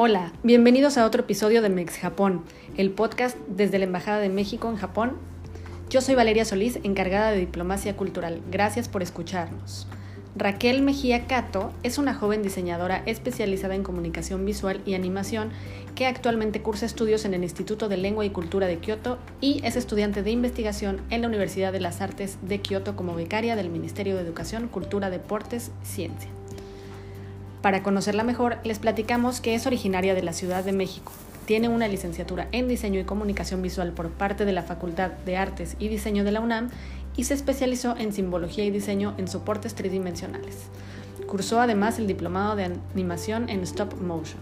Hola, bienvenidos a otro episodio de Mex Japón, el podcast desde la Embajada de México en Japón. Yo soy Valeria Solís, encargada de Diplomacia Cultural. Gracias por escucharnos. Raquel Mejía Cato es una joven diseñadora especializada en comunicación visual y animación que actualmente cursa estudios en el Instituto de Lengua y Cultura de Kioto y es estudiante de investigación en la Universidad de las Artes de Kioto como becaria del Ministerio de Educación, Cultura, Deportes Ciencia. Para conocerla mejor, les platicamos que es originaria de la Ciudad de México. Tiene una licenciatura en Diseño y Comunicación Visual por parte de la Facultad de Artes y Diseño de la UNAM y se especializó en simbología y diseño en soportes tridimensionales. Cursó además el diplomado de animación en stop motion.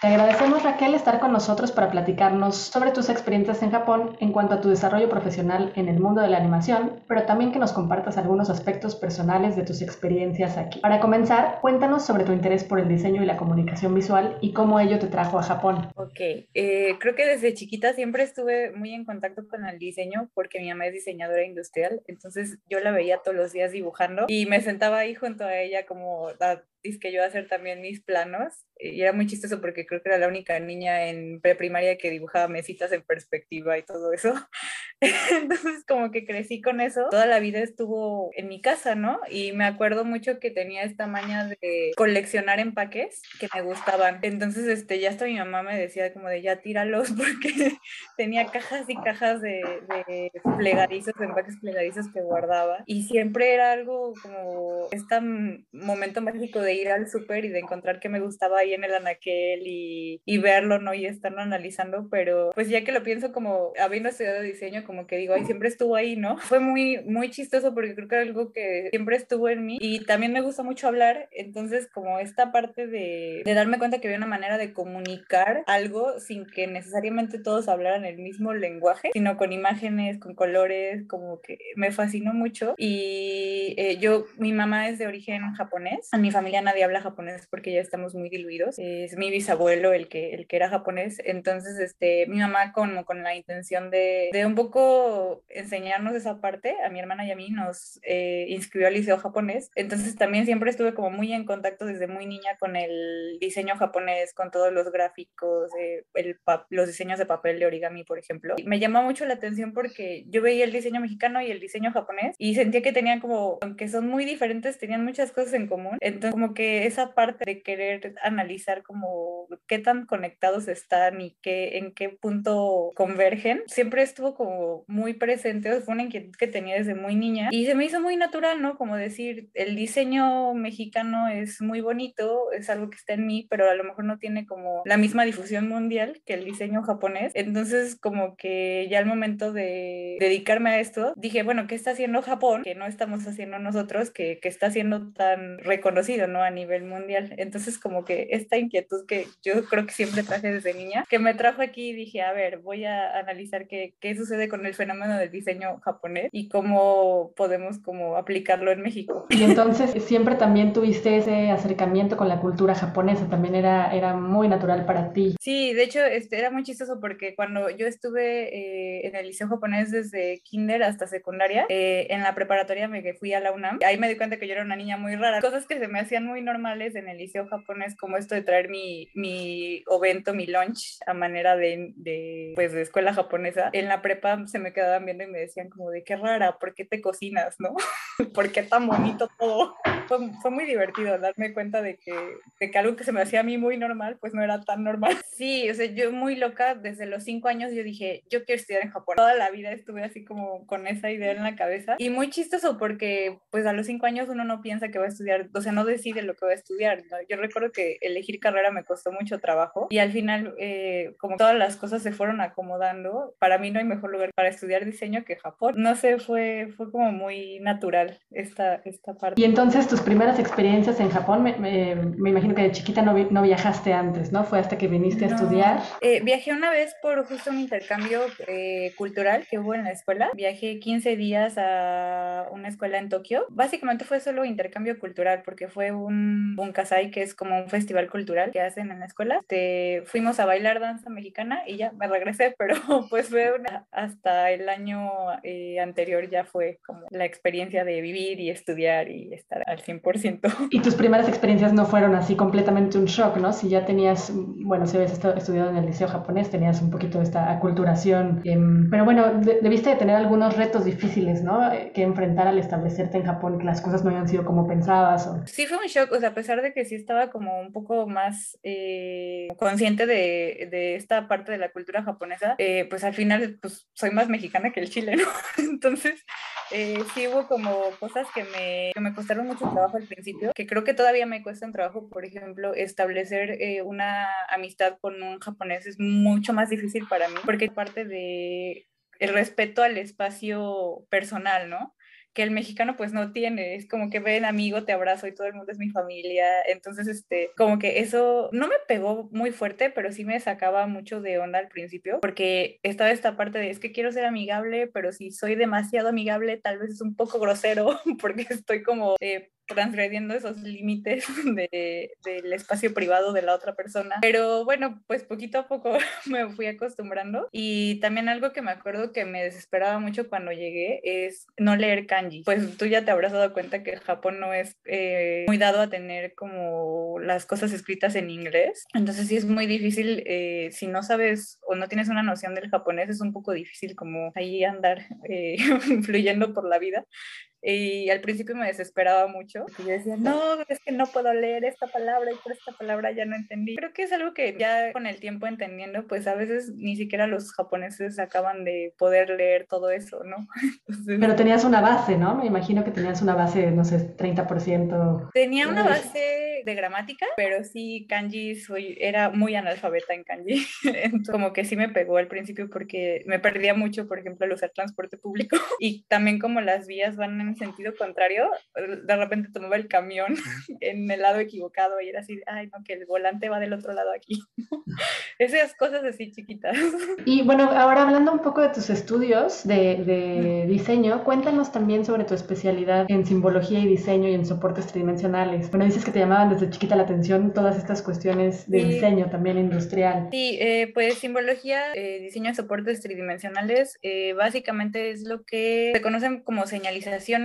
Te agradecemos Raquel estar con nosotros para platicarnos sobre tus experiencias en Japón en cuanto a tu desarrollo profesional en el mundo de la animación, pero también que nos compartas algunos aspectos personales de tus experiencias aquí. Para comenzar, cuéntanos sobre tu interés por el diseño y la comunicación visual y cómo ello te trajo a Japón. Ok, eh, creo que desde chiquita siempre estuve muy en contacto con el diseño porque mi mamá es diseñadora industrial, entonces yo la veía todos los días dibujando y me sentaba ahí junto a ella como a que yo hacer también mis planos y era muy chistoso porque creo que era la única niña en preprimaria que dibujaba mesitas en perspectiva y todo eso. Entonces como que crecí con eso. Toda la vida estuvo en mi casa, ¿no? Y me acuerdo mucho que tenía esta maña de coleccionar empaques que me gustaban. Entonces este ya hasta mi mamá me decía como de ya tíralos porque tenía cajas y cajas de, de plegadizos, de empaques plegadizos que guardaba. Y siempre era algo como este momento mágico de ir al súper y de encontrar que me gustaba ahí en el anaquel y, y, verlo, ¿no? Y estarlo analizando, pero pues ya que lo pienso como habiendo estudiado diseño, como que digo, ay, siempre estuvo ahí, ¿no? Fue muy, muy chistoso porque creo que era algo que siempre estuvo en mí y también me gusta mucho hablar, entonces como esta parte de, de darme cuenta que había una manera de comunicar algo sin que necesariamente todos hablaran el mismo lenguaje, sino con imágenes, con colores, como que me fascinó mucho y eh, yo, mi mamá es de origen japonés, a mi familia nadie habla japonés porque ya estamos muy diluidos. Es mi bisabuelo el que, el que era japonés. Entonces, este, mi mamá con, con la intención de, de un poco enseñarnos esa parte, a mi hermana y a mí nos eh, inscribió al liceo japonés. Entonces, también siempre estuve como muy en contacto desde muy niña con el diseño japonés, con todos los gráficos, eh, el los diseños de papel de origami, por ejemplo. Me llamó mucho la atención porque yo veía el diseño mexicano y el diseño japonés y sentía que tenían como, aunque son muy diferentes, tenían muchas cosas en común. Entonces, como que esa parte de querer analizar como qué tan conectados están y qué, en qué punto convergen, siempre estuvo como muy presente, fue una inquietud que tenía desde muy niña y se me hizo muy natural, ¿no? Como decir, el diseño mexicano es muy bonito, es algo que está en mí, pero a lo mejor no tiene como la misma difusión mundial que el diseño japonés. Entonces, como que ya al momento de dedicarme a esto, dije, bueno, ¿qué está haciendo Japón? Que no estamos haciendo nosotros, que, que está siendo tan reconocido, ¿no? A nivel mundial. Entonces, como que esta inquietud que yo creo que siempre traje desde niña, que me trajo aquí y dije, a ver, voy a analizar qué, qué sucede con el fenómeno del diseño japonés y cómo podemos como aplicarlo en México. Y entonces, siempre también tuviste ese acercamiento con la cultura japonesa, también era, era muy natural para ti. Sí, de hecho, este, era muy chistoso porque cuando yo estuve eh, en el liceo japonés desde kinder hasta secundaria, eh, en la preparatoria me fui a la UNAM, ahí me di cuenta que yo era una niña muy rara, cosas que se me hacían muy normales en el liceo japonés, como esto de traer mi, mi ovento, mi lunch a manera de, de, pues, de escuela japonesa. En la prepa se me quedaban viendo y me decían como de qué rara, ¿por qué te cocinas, no? ¿Por qué tan bonito todo? Fue, fue, muy divertido darme cuenta de que, de que algo que se me hacía a mí muy normal, pues no era tan normal. Sí, o sea, yo muy loca, desde los cinco años yo dije, yo quiero estudiar en Japón. Toda la vida estuve así como con esa idea en la cabeza. Y muy chistoso porque pues a los cinco años uno no piensa que va a estudiar, o sea, no decide de lo que voy a estudiar. Yo recuerdo que elegir carrera me costó mucho trabajo y al final, eh, como todas las cosas se fueron acomodando, para mí no hay mejor lugar para estudiar diseño que Japón. No sé, fue, fue como muy natural esta, esta parte. Y entonces tus primeras experiencias en Japón, me, me, imagino que de chiquita no, no, viajaste antes, ¿no? Fue hasta que viniste a estudiar. Eh, viajé una vez por justo un intercambio eh, cultural que hubo en la escuela. Viajé 15 días a una escuela en Tokio. Básicamente fue solo intercambio cultural porque fue un, un kasai que es como un festival cultural que hacen en la escuela. Te, fuimos a bailar danza mexicana y ya me regresé, pero pues fue una, hasta el año eh, anterior ya fue como la experiencia de vivir y estudiar y estar al 100%. Y tus primeras experiencias no fueron así completamente un shock, ¿no? Si ya tenías, bueno, si habías estudiado en el liceo japonés, tenías un poquito de esta aculturación, em, pero bueno, debiste de tener algunos retos difíciles, ¿no? Eh, que enfrentar al establecerte en Japón, que las cosas no habían sido como pensabas. O... Sí, fue un shock, o sea, a pesar de que sí estaba como un poco más eh, consciente de, de, esta parte de la cultura japonesa, eh, pues al final, pues soy más mexicana que el chileno, entonces eh, sí hubo como cosas que me, que me costaron mucho trabajo al principio, que creo que todavía me cuestan trabajo, por ejemplo, establecer eh, una amistad con un japonés es mucho más difícil para mí, porque parte de el respeto al espacio personal, ¿no? Que el mexicano pues no tiene, es como que ven amigo, te abrazo y todo el mundo es mi familia, entonces este, como que eso no me pegó muy fuerte, pero sí me sacaba mucho de onda al principio, porque estaba esta parte de es que quiero ser amigable, pero si soy demasiado amigable tal vez es un poco grosero, porque estoy como eh, transgrediendo esos límites de, del espacio privado de la otra persona. Pero bueno, pues poquito a poco me fui acostumbrando. Y también algo que me acuerdo que me desesperaba mucho cuando llegué es no leer kanji. Pues tú ya te habrás dado cuenta que Japón no es eh, muy dado a tener como las cosas escritas en inglés. Entonces sí es muy difícil, eh, si no sabes o no tienes una noción del japonés, es un poco difícil como ahí andar eh, fluyendo por la vida. Y al principio me desesperaba mucho. Y yo decía, no, es que no puedo leer esta palabra y por esta palabra ya no entendí. Creo que es algo que ya con el tiempo entendiendo, pues a veces ni siquiera los japoneses acaban de poder leer todo eso, ¿no? Pero tenías una base, ¿no? Me imagino que tenías una base, no sé, 30%. Tenía una base de gramática, pero sí kanji soy, era muy analfabeta en kanji. Entonces, como que sí me pegó al principio porque me perdía mucho, por ejemplo, al usar transporte público. Y también como las vías van en sentido contrario, de repente tomaba el camión en el lado equivocado y era así, ay, no, que el volante va del otro lado aquí. Esas cosas así chiquitas. Y bueno, ahora hablando un poco de tus estudios de, de diseño, cuéntanos también sobre tu especialidad en simbología y diseño y en soportes tridimensionales. Bueno, dices que te llamaban desde chiquita la atención todas estas cuestiones de diseño también industrial. Sí, eh, pues simbología, eh, diseño de soportes tridimensionales, eh, básicamente es lo que se conocen como señalización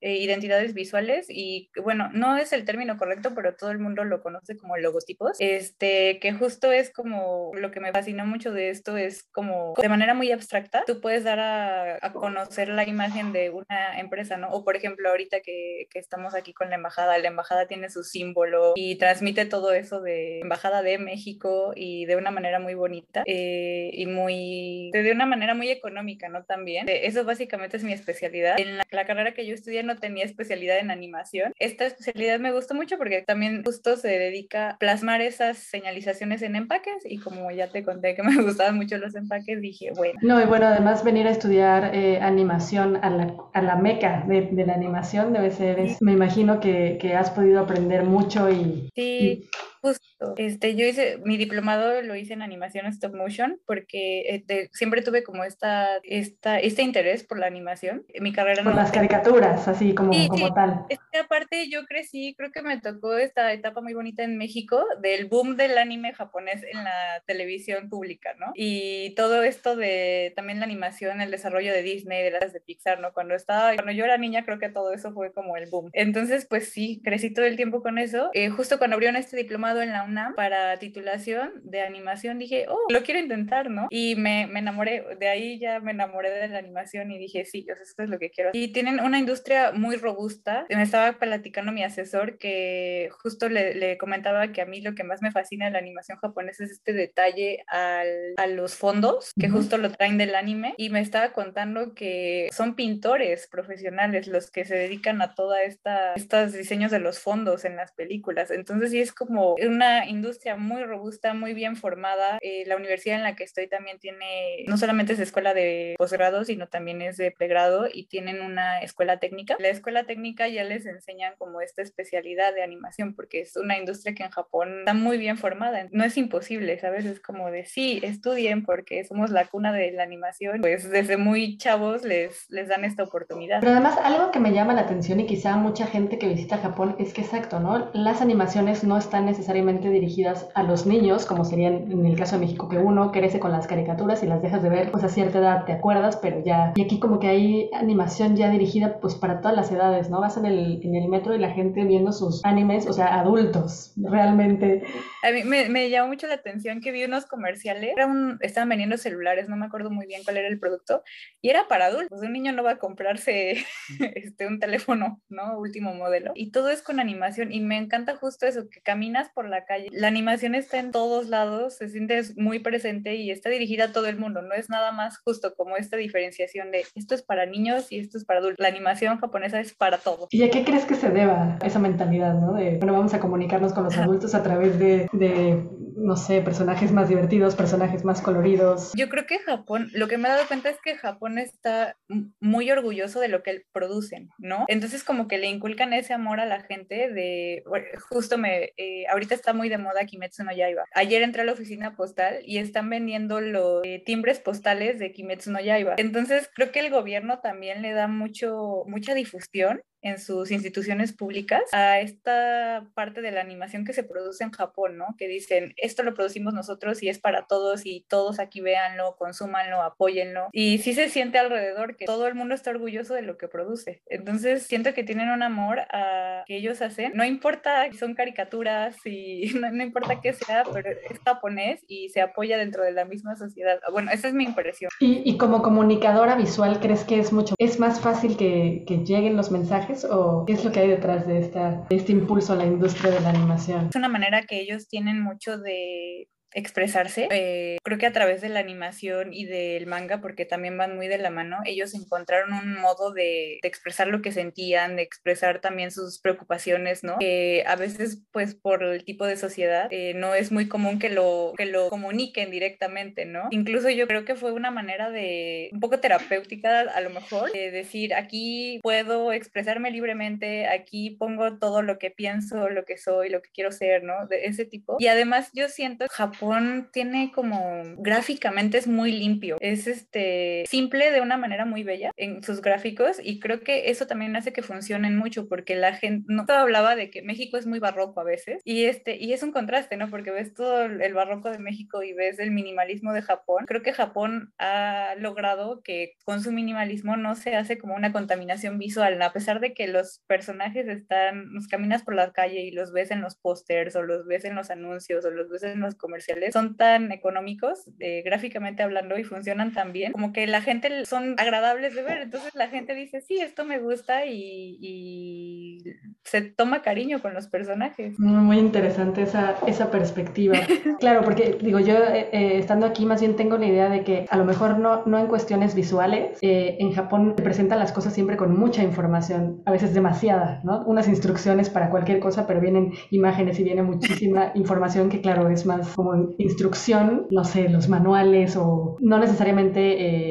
eh, identidades visuales y bueno, no es el término correcto, pero todo el mundo lo conoce como logotipos, este, que justo es como lo que me fascinó mucho de esto es como de manera muy abstracta, tú puedes dar a, conocer la imagen de una empresa, ¿no? O por ejemplo, ahorita que, que, estamos aquí con la embajada, la embajada tiene su símbolo y transmite todo eso de embajada de México y de una manera muy bonita eh, y muy, de una manera muy económica, ¿no? También. Eh, eso básicamente es mi especialidad. En la, la carrera que que yo estudié no tenía especialidad en animación. Esta especialidad me gustó mucho porque también justo se dedica a plasmar esas señalizaciones en empaques y como ya te conté que me gustaban mucho los empaques, dije, bueno. No, y bueno, además venir a estudiar eh, animación a la, a la meca de, de, la animación debe ser, me imagino que, que, has podido aprender mucho y... Sí. Justo, este, yo hice, mi diplomado lo hice en animación stop motion porque este, siempre tuve como esta, esta, este interés por la animación. Mi carrera por las caricaturas, así como, como tal. Es que aparte yo crecí, creo que me tocó esta etapa muy bonita en México del boom del anime japonés en la televisión pública, ¿no? Y todo esto de también la animación, el desarrollo de Disney, de las de Pixar, ¿no? Cuando estaba, cuando yo era niña creo que todo eso fue como el boom. Entonces, pues sí, crecí todo el tiempo con eso. Eh, justo cuando abrieron este diplomado en la UNAM para titulación de animación, dije, oh, lo quiero intentar, ¿no? Y me, me enamoré, de ahí ya me enamoré de la animación y dije, sí, esto es lo que quiero. Y tienen una industria muy robusta. Me estaba platicando mi asesor que justo le, le comentaba que a mí lo que más me fascina de la animación japonesa es este detalle al, a los fondos, que justo lo traen del anime. Y me estaba contando que son pintores profesionales los que se dedican a toda esta, estos diseños de los fondos en las películas. Entonces sí es como una industria muy robusta, muy bien formada. Eh, la universidad en la que estoy también tiene, no solamente es escuela de posgrado, sino también es de pregrado y tienen una escuela técnica. La escuela técnica ya les enseñan como esta especialidad de animación porque es una industria que en Japón está muy bien formada. No es imposible, ¿sabes? Es como de sí, estudien porque somos la cuna de la animación. Pues desde muy chavos les, les dan esta oportunidad. Pero además algo que me llama la atención y quizá mucha gente que visita Japón es que exacto, ¿no? Las animaciones no están necesariamente dirigidas a los niños, como serían en el caso de México, que uno crece con las caricaturas y las dejas de ver, pues a cierta edad te acuerdas, pero ya... Y aquí como que hay animación ya dirigida pues para todas las edades, ¿no? Vas en el, en el metro y la gente viendo sus animes, o sea, adultos, realmente. A mí me, me llamó mucho la atención que vi unos comerciales, era un, estaban vendiendo celulares, no me acuerdo muy bien cuál era el producto, y era para adultos, un niño no va a comprarse este, un teléfono, ¿no? Último modelo. Y todo es con animación y me encanta justo eso, que caminas por la calle, la animación está en todos lados, se siente muy presente y está dirigida a todo el mundo, no es nada más justo como esta diferenciación de esto es para niños y esto es para adultos. La animación japonesa es para todos. ¿Y a qué crees que se deba esa mentalidad, ¿no? De, bueno, vamos a comunicarnos con los adultos a través de, de no sé, personajes más divertidos, personajes más coloridos. Yo creo que Japón, lo que me he dado cuenta es que Japón está muy orgulloso de lo que producen, ¿no? Entonces como que le inculcan ese amor a la gente de, justo me, eh, ahorita está muy de moda Kimetsu no Yaiba. Ayer entré a la oficina postal y están vendiendo los eh, timbres postales de Kimetsu no Yaiba. Entonces creo que el gobierno también le da mucho, mucha difusión en sus instituciones públicas a esta parte de la animación que se produce en Japón, ¿no? Que dicen, esto lo producimos nosotros y es para todos y todos aquí véanlo, consúmanlo, apóyenlo. Y sí se siente alrededor que todo el mundo está orgulloso de lo que produce. Entonces siento que tienen un amor a que ellos hacen. No importa si son caricaturas y no, importa qué sea, pero es japonés y se apoya dentro de la misma sociedad. Bueno, esa es mi impresión. Y, y como comunicadora visual, ¿crees que es mucho, es más fácil que, que lleguen los mensajes? O qué es lo que hay detrás de, esta, de este impulso a la industria de la animación? Es una manera que ellos tienen mucho de expresarse. Eh, creo que a través de la animación y del manga, porque también van muy de la mano, ellos encontraron un modo de, expresar lo que sentían, de expresar también sus preocupaciones, ¿no? Que a veces, pues por el tipo de sociedad, eh, no es muy común que lo, que lo comuniquen directamente, ¿no? Incluso yo creo que fue una manera de, un poco terapéutica a lo mejor, de decir, aquí puedo expresarme libremente, aquí pongo todo lo que pienso, lo que soy, lo que quiero ser, ¿no? De ese tipo. Y además yo siento Japón Japón tiene como gráficamente es muy limpio, es este simple de una manera muy bella en sus gráficos y creo que eso también hace que funcionen mucho porque la gente no hablaba de que México es muy barroco a veces y este y es un contraste, ¿no? Porque ves todo el barroco de México y ves el minimalismo de Japón. Creo que Japón ha logrado que con su minimalismo no se hace como una contaminación visual, a pesar de que los personajes están, nos caminas por la calle y los ves en los pósters o los ves en los anuncios o los ves en los comerciales son tan económicos, eh, gráficamente hablando, y funcionan tan bien, como que la gente son agradables de ver. Entonces la gente dice, sí, esto me gusta y, se toma cariño con los personajes. Muy interesante esa, esa perspectiva. claro, porque digo, yo eh, eh, estando aquí más bien tengo la idea de que a lo mejor no, no en cuestiones visuales, en Japón se presentan las cosas siempre con mucha información, a veces demasiada, ¿no? Unas instrucciones para cualquier cosa, pero vienen imágenes y viene muchísima información que claro es más como instrucción, no sé, los manuales o no necesariamente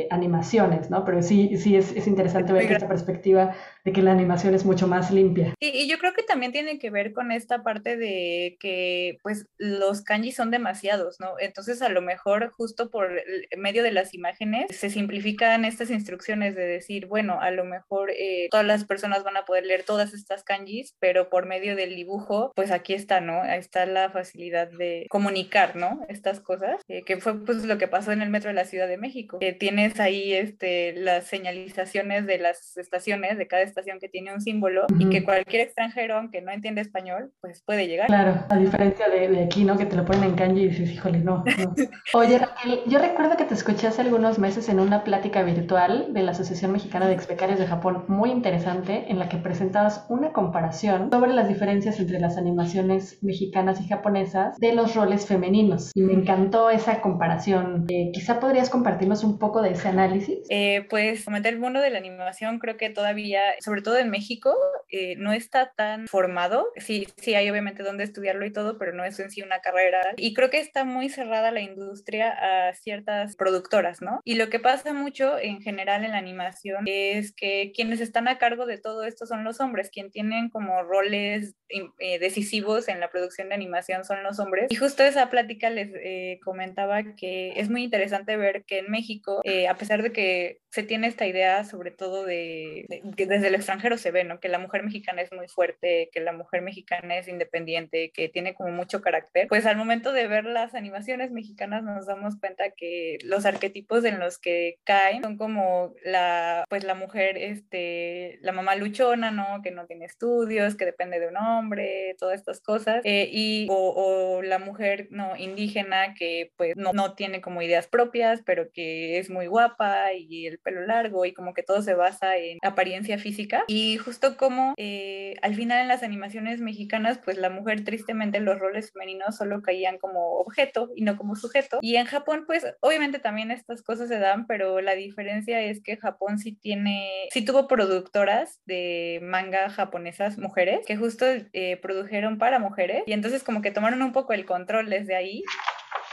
eh, animaciones, ¿no? Pero sí, sí es, es interesante ver esta perspectiva de que la animación es mucho más limpia. Y, y, yo creo que también tiene que ver con esta parte de que pues los kanji son demasiados, ¿no? Entonces a lo mejor justo por medio de las imágenes se simplifican estas instrucciones de decir, bueno, a lo mejor eh, todas las personas van a poder leer todas estas kanjis, pero por medio del dibujo, pues aquí está, ¿no? Ahí está la facilidad de comunicar, ¿no? Estas cosas, eh, que fue pues lo que pasó en el metro de la Ciudad de México, que tienes ahí este, las señalizaciones de las estaciones, de cada estación estación que tiene un símbolo y que cualquier extranjero, aunque no entiende español, pues puede llegar. Claro, a diferencia de, de aquí, ¿no? Que te lo ponen en kanji y dices, híjole, no, no. Oye, Raquel, yo recuerdo que te escuché hace algunos meses en una plática virtual de la Asociación Mexicana de Expecarios de Japón, muy interesante, en la que presentabas una comparación sobre las diferencias entre las animaciones mexicanas y japonesas de los roles femeninos. Y me encantó esa comparación. Eh, quizá podrías compartirnos un poco de ese análisis. Eh, pues, comentar el mundo de la animación, creo que todavía, sobre todo en México, eh, no está tan formado. Sí, sí hay obviamente donde estudiarlo y todo, pero no es en sí una carrera. Y creo que está muy cerrada la industria a ciertas productoras, ¿no? Y lo que pasa mucho en general en la animación es que quienes están a cargo de todo esto son los hombres, quien tienen como roles eh, decisivos en la producción de animación son los hombres. Y justo esa plática les eh, comentaba que es muy interesante ver que en México, a pesar de que se tiene esta idea, sobre todo de, que desde el extranjero se ve, ¿no? Que la mujer mexicana es muy fuerte, que la mujer mexicana es independiente, que tiene como mucho carácter, pues al momento de ver las animaciones mexicanas nos damos cuenta que los arquetipos en los que caen son como la, pues la mujer, este, la mamá luchona, ¿no? Que no tiene estudios, que depende de un hombre, todas estas cosas, eh, y, o, la mujer, ¿no? Indígena que pues no, no tiene como ideas propias, pero que es muy guapa y el pelo largo y como que todo se basa en apariencia física. Y justo como eh, al final en las animaciones mexicanas, pues la mujer tristemente los roles femeninos solo caían como objeto y no como sujeto. Y en Japón, pues obviamente también estas cosas se dan, pero la diferencia es que Japón sí tiene, sí tuvo productoras de manga japonesas mujeres que justo eh, produjeron para mujeres y entonces como que tomaron un poco el control desde ahí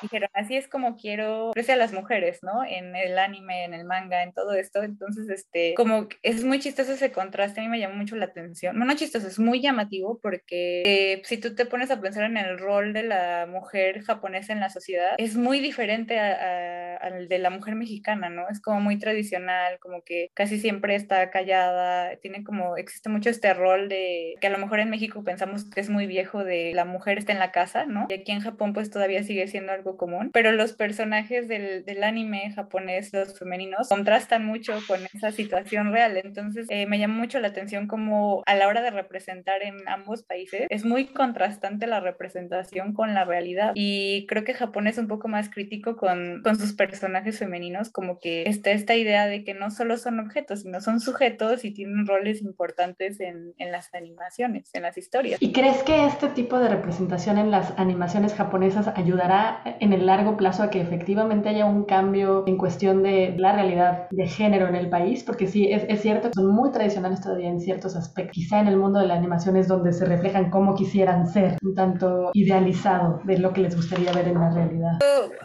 dijeron, así es como quiero a las mujeres, ¿no? En el anime, en el manga, en todo esto. Entonces, este, como es muy chistoso ese contraste, a mí me llamó mucho la atención. Bueno, chistoso, es muy llamativo porque eh, si tú te pones a pensar en el rol de la mujer japonesa en la sociedad, es muy diferente al de la mujer mexicana, ¿no? Es como muy tradicional, como que casi siempre está callada, tiene como, existe mucho este rol de que a lo mejor en México pensamos que es muy viejo de la mujer está en la casa, ¿no? Y aquí en Japón pues todavía sigue siendo algo común, pero los personajes del, del, anime japonés, los femeninos, contrastan mucho con esa situación real. Entonces, eh, me llama mucho la atención como a la hora de representar en ambos países, es muy contrastante la representación con la realidad. Y creo que Japón es un poco más crítico con, con sus personajes femeninos, como que está esta idea de que no solo son objetos, sino son sujetos y tienen roles importantes en, en las animaciones, en las historias. ¿Y crees que este tipo de representación en las animaciones japonesas ayudará en el largo plazo a que efectivamente haya un cambio en cuestión de la realidad de género en el país, porque sí, es, es cierto son muy tradicionales todavía en ciertos aspectos. Quizá en el mundo de la animación es donde se reflejan cómo quisieran ser, un tanto idealizado de lo que les gustaría ver en la realidad.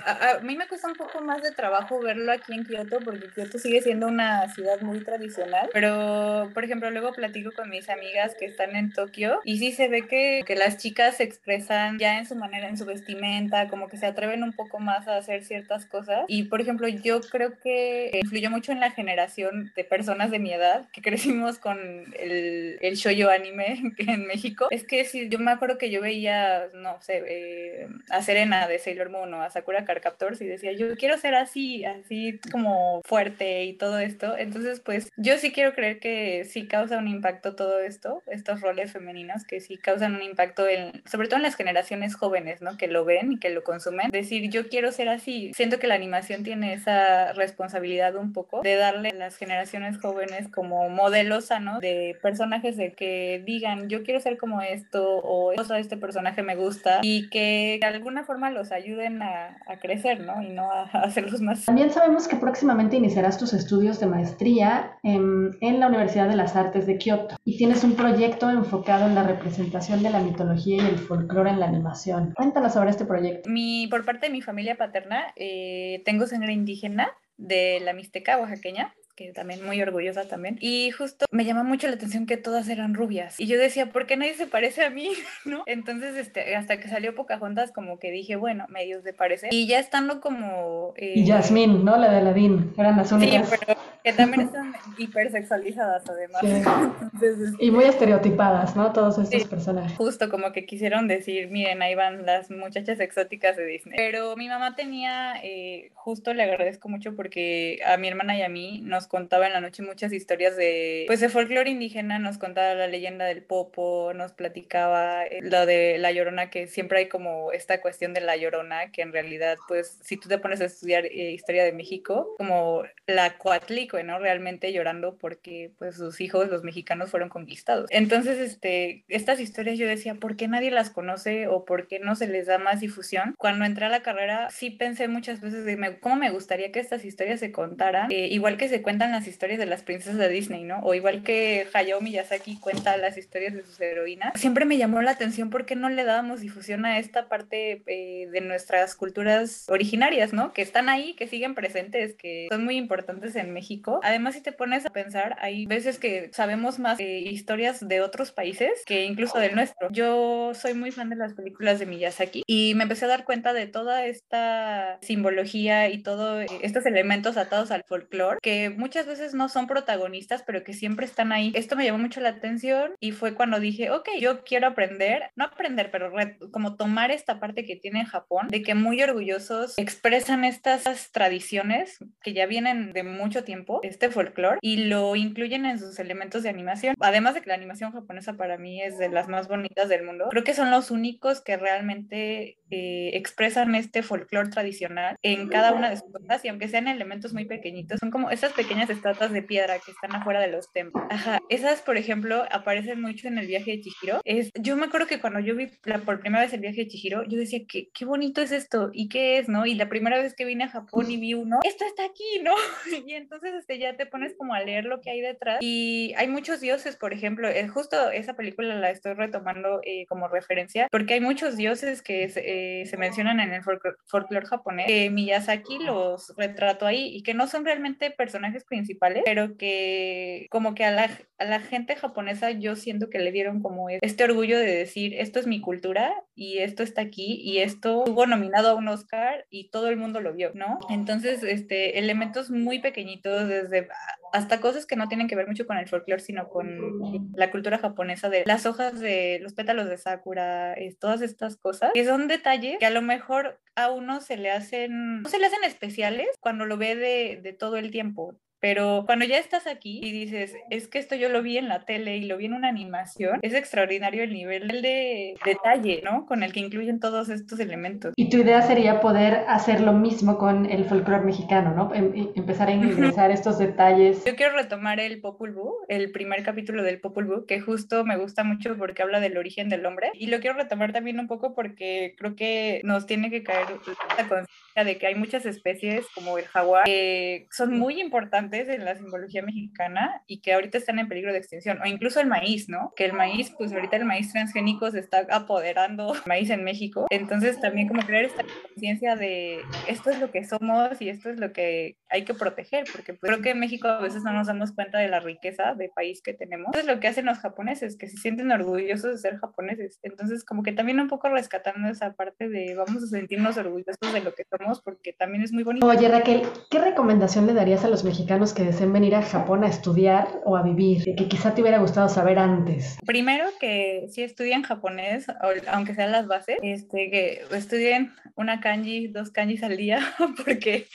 A, a mí me cuesta un poco más de trabajo verlo aquí en Kioto, porque Kioto sigue siendo una ciudad muy tradicional, pero por ejemplo luego platico con mis amigas que están en Tokio y sí se ve que, que las chicas se expresan ya en su manera, en su vestimenta, como que se atreven un poco más a hacer ciertas cosas. Y por ejemplo, yo creo que influyó mucho en la generación de personas de mi edad que crecimos con el, el shoyo anime en México. Es que si yo me acuerdo que yo veía, no sé, eh, a Serena de Sailor Moon o a Sakura Card Captors y decía, yo quiero ser así, así como fuerte y todo esto. Entonces, pues yo sí quiero creer que sí causa un impacto todo esto, estos roles femeninos que sí causan un impacto en, sobre todo en las generaciones jóvenes, ¿no? Que lo ven y que lo consumen decir, yo quiero ser así. Siento que la animación tiene esa responsabilidad un poco de darle a las generaciones jóvenes como modelos sanos de personajes de que digan, yo quiero ser como esto o este personaje me gusta y que de alguna forma los ayuden a, a crecer, ¿no? Y no a, a, hacerlos más. También sabemos que próximamente iniciarás tus estudios de maestría en, en la Universidad de las Artes de Kioto y tienes un proyecto enfocado en la representación de la mitología y el folclore en la animación. Cuéntanos sobre este proyecto. Mi, por parte de mi familia paterna, eh, tengo sangre indígena de la Mixteca oaxaqueña que también muy orgullosa también. Y justo me llama mucho la atención que todas eran rubias. Y yo decía, ¿por qué nadie se parece a mí? ¿No? Entonces, este, hasta que salió Pocahontas, como que dije, bueno, medios de parecer. Y ya estando como... Eh... Y Jasmine, ¿no? La de Aladdin, eran las únicas. Sí, pero que también están hipersexualizadas además. Sí. Entonces, este... Y muy estereotipadas, ¿no? Todos estos sí, personajes. Justo como que quisieron decir, miren, ahí van las muchachas exóticas de Disney. Pero mi mamá tenía, eh, justo le agradezco mucho porque a mi hermana y a mí nos contaba en la noche muchas historias de, pues, de folclore indígena, nos contaba la leyenda del popo, nos platicaba eh, lo de la llorona, que siempre hay como esta cuestión de la llorona, que en realidad, pues, si tú te pones a estudiar eh, historia de México, como la coatlicue, ¿no? Realmente llorando porque, pues, sus hijos, los mexicanos, fueron conquistados. Entonces, este, estas historias yo decía, ¿por qué nadie las conoce o por qué no se les da más difusión? Cuando entré a la carrera, sí pensé muchas veces de cómo me gustaría que estas historias se contaran, eh, igual que se cuentan las historias de las princesas de Disney, ¿no? O igual que Hayao Miyazaki cuenta las historias de sus heroínas. Siempre me llamó la atención por qué no le dábamos difusión a esta parte eh, de nuestras culturas originarias, ¿no? Que están ahí, que siguen presentes, que son muy importantes en México. Además, si te pones a pensar, hay veces que sabemos más eh, historias de otros países que incluso del nuestro. Yo soy muy fan de las películas de Miyazaki y me empecé a dar cuenta de toda esta simbología y todos estos elementos atados al folclore que muchas veces no son protagonistas, pero que siempre están ahí. Esto me llamó mucho la atención y fue cuando dije, ok, yo quiero aprender, no aprender, pero como tomar esta parte que tiene Japón, de que muy orgullosos expresan estas tradiciones que ya vienen de mucho tiempo, este folclore, y lo incluyen en sus elementos de animación. Además de que la animación japonesa para mí es de las más bonitas del mundo, creo que son los únicos que realmente eh, expresan este folclore tradicional en cada una de sus cosas y aunque sean elementos muy pequeñitos, son como esas pequeñas estatuas de piedra que están afuera de los templos. Ajá, esas por ejemplo aparecen mucho en el viaje de Chihiro. Es, yo me acuerdo que cuando yo vi la, por primera vez el viaje de Chihiro, yo decía, ¿qué, qué bonito es esto y qué es, ¿no? Y la primera vez que vine a Japón y vi uno, esto está aquí, ¿no? y entonces este, ya te pones como a leer lo que hay detrás y hay muchos dioses, por ejemplo, eh, justo esa película la estoy retomando eh, como referencia porque hay muchos dioses que eh, se mencionan en el folclore japonés. que Miyazaki los retrató ahí y que no son realmente personajes principales, pero que como que a la, a la gente japonesa yo siento que le dieron como este orgullo de decir, esto es mi cultura y esto está aquí y esto estuvo nominado a un Oscar y todo el mundo lo vio, ¿no? Entonces, este, elementos muy pequeñitos desde hasta cosas que no tienen que ver mucho con el folclore, sino con la cultura japonesa de las hojas de los pétalos de sakura, todas estas cosas, que son detalles que a lo mejor a uno se le hacen, no se le hacen especiales cuando lo ve de, de todo el tiempo. Pero cuando ya estás aquí y dices, es que esto yo lo vi en la tele y lo vi en una animación, es extraordinario el nivel de detalle, ¿no? Con el que incluyen todos estos elementos. Y tu idea sería poder hacer lo mismo con el folclore mexicano, ¿no? Em, empezar a ingresar estos detalles. Yo quiero retomar el Popul Vuh, el primer capítulo del Popul Vuh, que justo me gusta mucho porque habla del origen del hombre. Y lo quiero retomar también un poco porque creo que nos tiene que caer la conciencia de que hay muchas especies como el jaguar que son muy importantes en la simbología mexicana y que ahorita están en peligro de extinción, o incluso el maíz, ¿no? Que el maíz, pues ahorita el maíz transgénico se está apoderando el maíz en México, entonces también como crear esta conciencia de esto es lo que somos y esto es lo que hay que proteger, porque pues, creo que en México a veces no nos damos cuenta de la riqueza de país que tenemos. Eso es lo que hacen los japoneses, que se sienten orgullosos de ser japoneses, entonces como que también un poco rescatando esa parte de vamos a sentirnos orgullosos de lo que somos, porque también es muy bonito. Oye Raquel, ¿qué recomendación le darías a los mexicanos que deseen venir a Japón a estudiar o a vivir, que quizá te hubiera gustado saber antes? Primero que si estudian japonés, aunque sean las bases, este, que estudien una kanji, dos kanjis al día, porque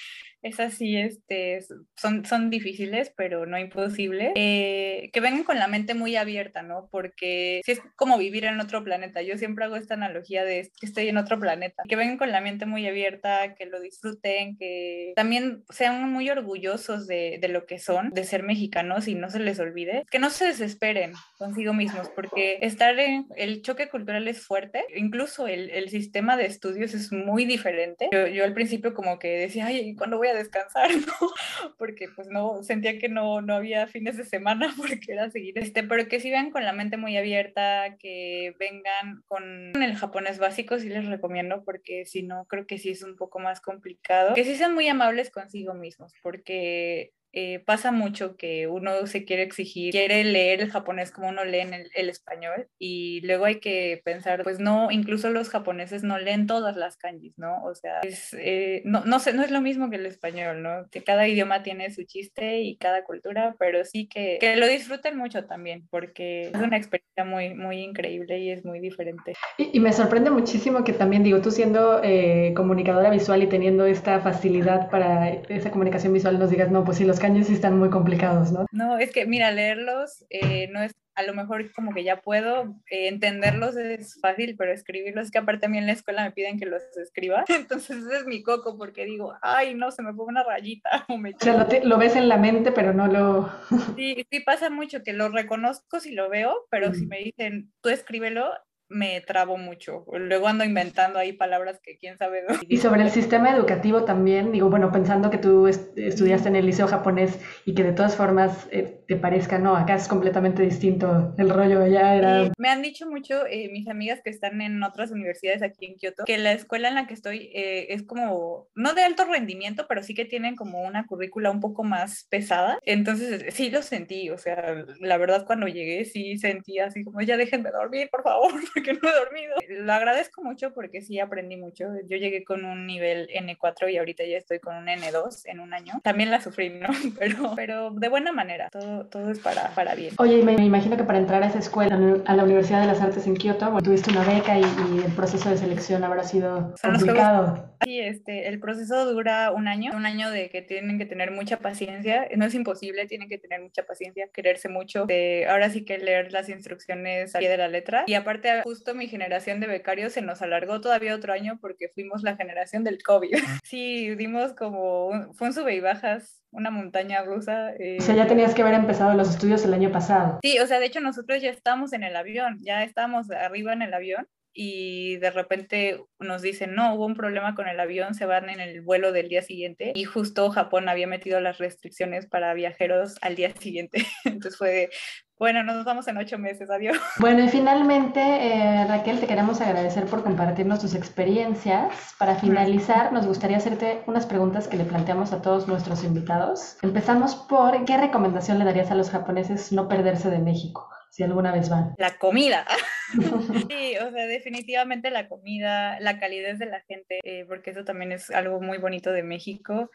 esas sí este, son, son difíciles, pero no imposibles. Eh, que vengan con la mente muy abierta, ¿no? Porque si es como vivir en otro planeta. Yo siempre hago esta analogía de que estoy en otro planeta. Que vengan con la mente muy abierta, que lo disfruten, que también sean muy orgullosos de, de lo que son, de ser mexicanos y no se les olvide. Que no se desesperen consigo mismos, porque estar en el choque cultural es fuerte. Incluso el, el sistema de estudios es muy diferente. Yo, yo al principio como que decía, ay, ¿cuándo voy a descansar, ¿no? Porque pues no, sentía que no, no había fines de semana porque era seguir este, pero que si vengan con la mente muy abierta, que vengan con el japonés básico, sí les recomiendo porque si no, creo que sí es un poco más complicado. Que sí sean muy amables consigo mismos, porque eh, pasa mucho que uno se quiere exigir, quiere leer el japonés como uno lee en el, español y luego hay que pensar, pues no, incluso los japoneses no leen todas las kanjis, ¿no? O sea, es, eh, no, no, sé, no es lo mismo que el español, ¿no? Que cada idioma tiene su chiste y cada cultura, pero sí que, que lo disfruten mucho también porque es una experiencia muy, muy increíble y es muy diferente. Y, me sorprende muchísimo que también, digo, tú siendo eh, comunicadora visual y teniendo esta facilidad para esa comunicación visual, nos digas, no, pues sí, los sí están muy complicados, ¿no? No, es que mira, leerlos eh, no es a lo mejor como que ya puedo eh, entenderlos es fácil, pero escribirlos, es que aparte a mí en la escuela me piden que los escriba, entonces ese es mi coco porque digo, ay, no, se me pone una rayita. O, me... sea, lo, ves en la mente, pero no lo... sí, sí pasa mucho que lo reconozco si lo veo, pero si me dicen, tú escríbelo, me trabo mucho. Luego ando inventando ahí palabras que quién sabe. Y sobre el sistema educativo también, digo, bueno, pensando que tú estudiaste en el liceo japonés y que de todas formas eh, te parezca, no, acá es completamente distinto el rollo, allá era... me han dicho mucho eh, mis amigas que están en otras universidades aquí en Kioto, que la escuela en la que estoy eh, es como, no de alto rendimiento, pero sí que tienen como una currícula un poco más pesada. Entonces, sí lo sentí, o sea, la verdad cuando llegué sí sentí así como, ya déjenme dormir, por favor. que no he dormido. Lo agradezco mucho porque sí aprendí mucho. Yo llegué con un nivel N4 y ahorita ya estoy con un N2 en un año. También la sufrí, ¿no? Pero, pero de buena manera. Todo, todo es para, para bien. Oye, me, me imagino que para entrar a esa escuela, a la Universidad de las Artes en Kioto, bueno, tuviste una beca y, el proceso de selección habrá sido complicado. Sí, este, el proceso dura un año, un año de que tienen que tener mucha paciencia. No es imposible, tienen que tener mucha paciencia, quererse mucho. De, ahora sí que leer las instrucciones al pie de la letra. Y aparte, justo mi generación de becarios se nos alargó todavía otro año porque fuimos la generación del COVID. Sí, dimos como, fue un sube y bajas una montaña rusa. Eh. O sea, ya tenías que haber empezado los estudios el año pasado. Sí, o sea, de hecho nosotros ya estábamos en el avión, ya estábamos arriba en el avión y de repente nos dicen, no, hubo un problema con el avión, se van en el vuelo del día siguiente y justo Japón había metido las restricciones para viajeros al día siguiente. Entonces fue, bueno, nos vamos en ocho meses, adiós. Bueno, y finalmente, eh, Raquel, te queremos agradecer por compartirnos tus experiencias. Para finalizar, nos gustaría hacerte unas preguntas que le planteamos a todos nuestros invitados. Empezamos por, ¿qué recomendación le darías a los japoneses no perderse de México? si alguna vez van. La comida. sí, o sea, definitivamente la comida, la calidez de la gente, eh, porque eso también es algo muy bonito de México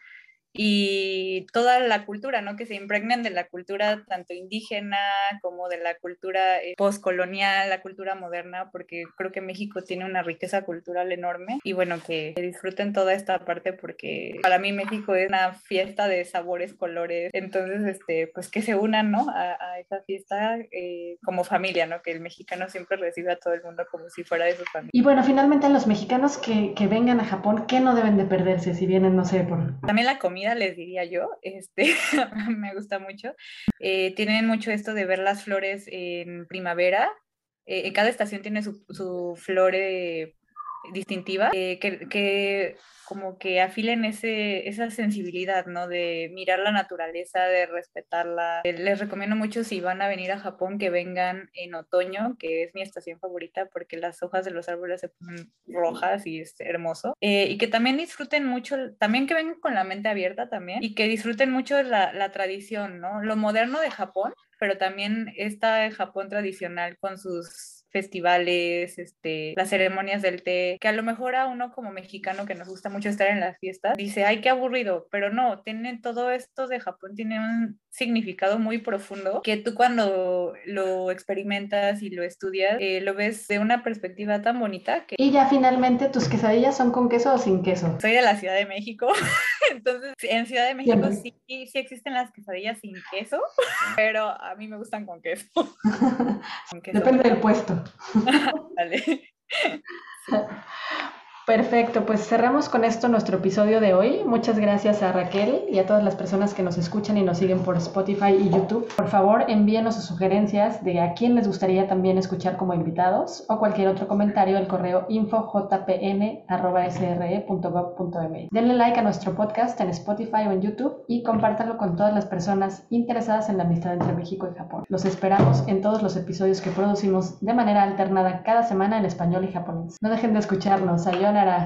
y toda la cultura, ¿no? Que se impregnen de la cultura tanto indígena como de la cultura eh, postcolonial, la cultura moderna, porque creo que México tiene una riqueza cultural enorme y bueno, que, disfruten toda esta parte porque para mí México es una fiesta de sabores, colores, entonces, este, pues que se unan, ¿no? A, esa fiesta eh, como familia, ¿no? Que el mexicano siempre recibe a todo el mundo como si fuera de su familia. Y bueno, finalmente los mexicanos que, que vengan a Japón, ¿qué no deben de perderse si vienen, no sé, por... También la comida les diría yo, este, me gusta mucho. Eh, tienen mucho esto de ver las flores en primavera. Eh, en cada estación tiene su, su flor eh, distintiva, que, que como que afilen ese, esa sensibilidad, ¿no? De mirar la naturaleza, de respetarla. Eh, les recomiendo mucho si van a venir a Japón que vengan en otoño, que es mi estación favorita porque las hojas de los árboles se ponen rojas y es hermoso. Eh, y que también disfruten mucho, también que vengan con la mente abierta también y que disfruten mucho la, la tradición, ¿no? Lo moderno de Japón, pero también esta Japón tradicional con sus festivales, este, las ceremonias del té, que a lo mejor a uno como mexicano que nos gusta mucho estar en las fiestas, dice, ay, qué aburrido, pero no, tienen todo esto de Japón, tiene un significado muy profundo que tú cuando lo experimentas y lo estudias, eh, lo ves de una perspectiva tan bonita que... Y ya finalmente, ¿tus quesadillas son con queso o sin queso? Soy de la Ciudad de México, entonces en Ciudad de México sí, sí existen las quesadillas sin queso, pero a mí me gustan con queso. Depende del puesto. Perfecto, pues cerramos con esto nuestro episodio de hoy. Muchas gracias a Raquel y a todas las personas que nos escuchan y nos siguen por Spotify y YouTube. Por favor, envíenos sus sugerencias de a quién les gustaría también escuchar como invitados o cualquier otro comentario al correo infojpn.sre.gov.mx. Denle like a nuestro podcast en Spotify o en YouTube y compártanlo con todas las personas interesadas en la amistad entre México y Japón. Los esperamos en todos los episodios que producimos de manera alternada cada semana en español y japonés. No dejen de escucharnos. Sayonara. Kannada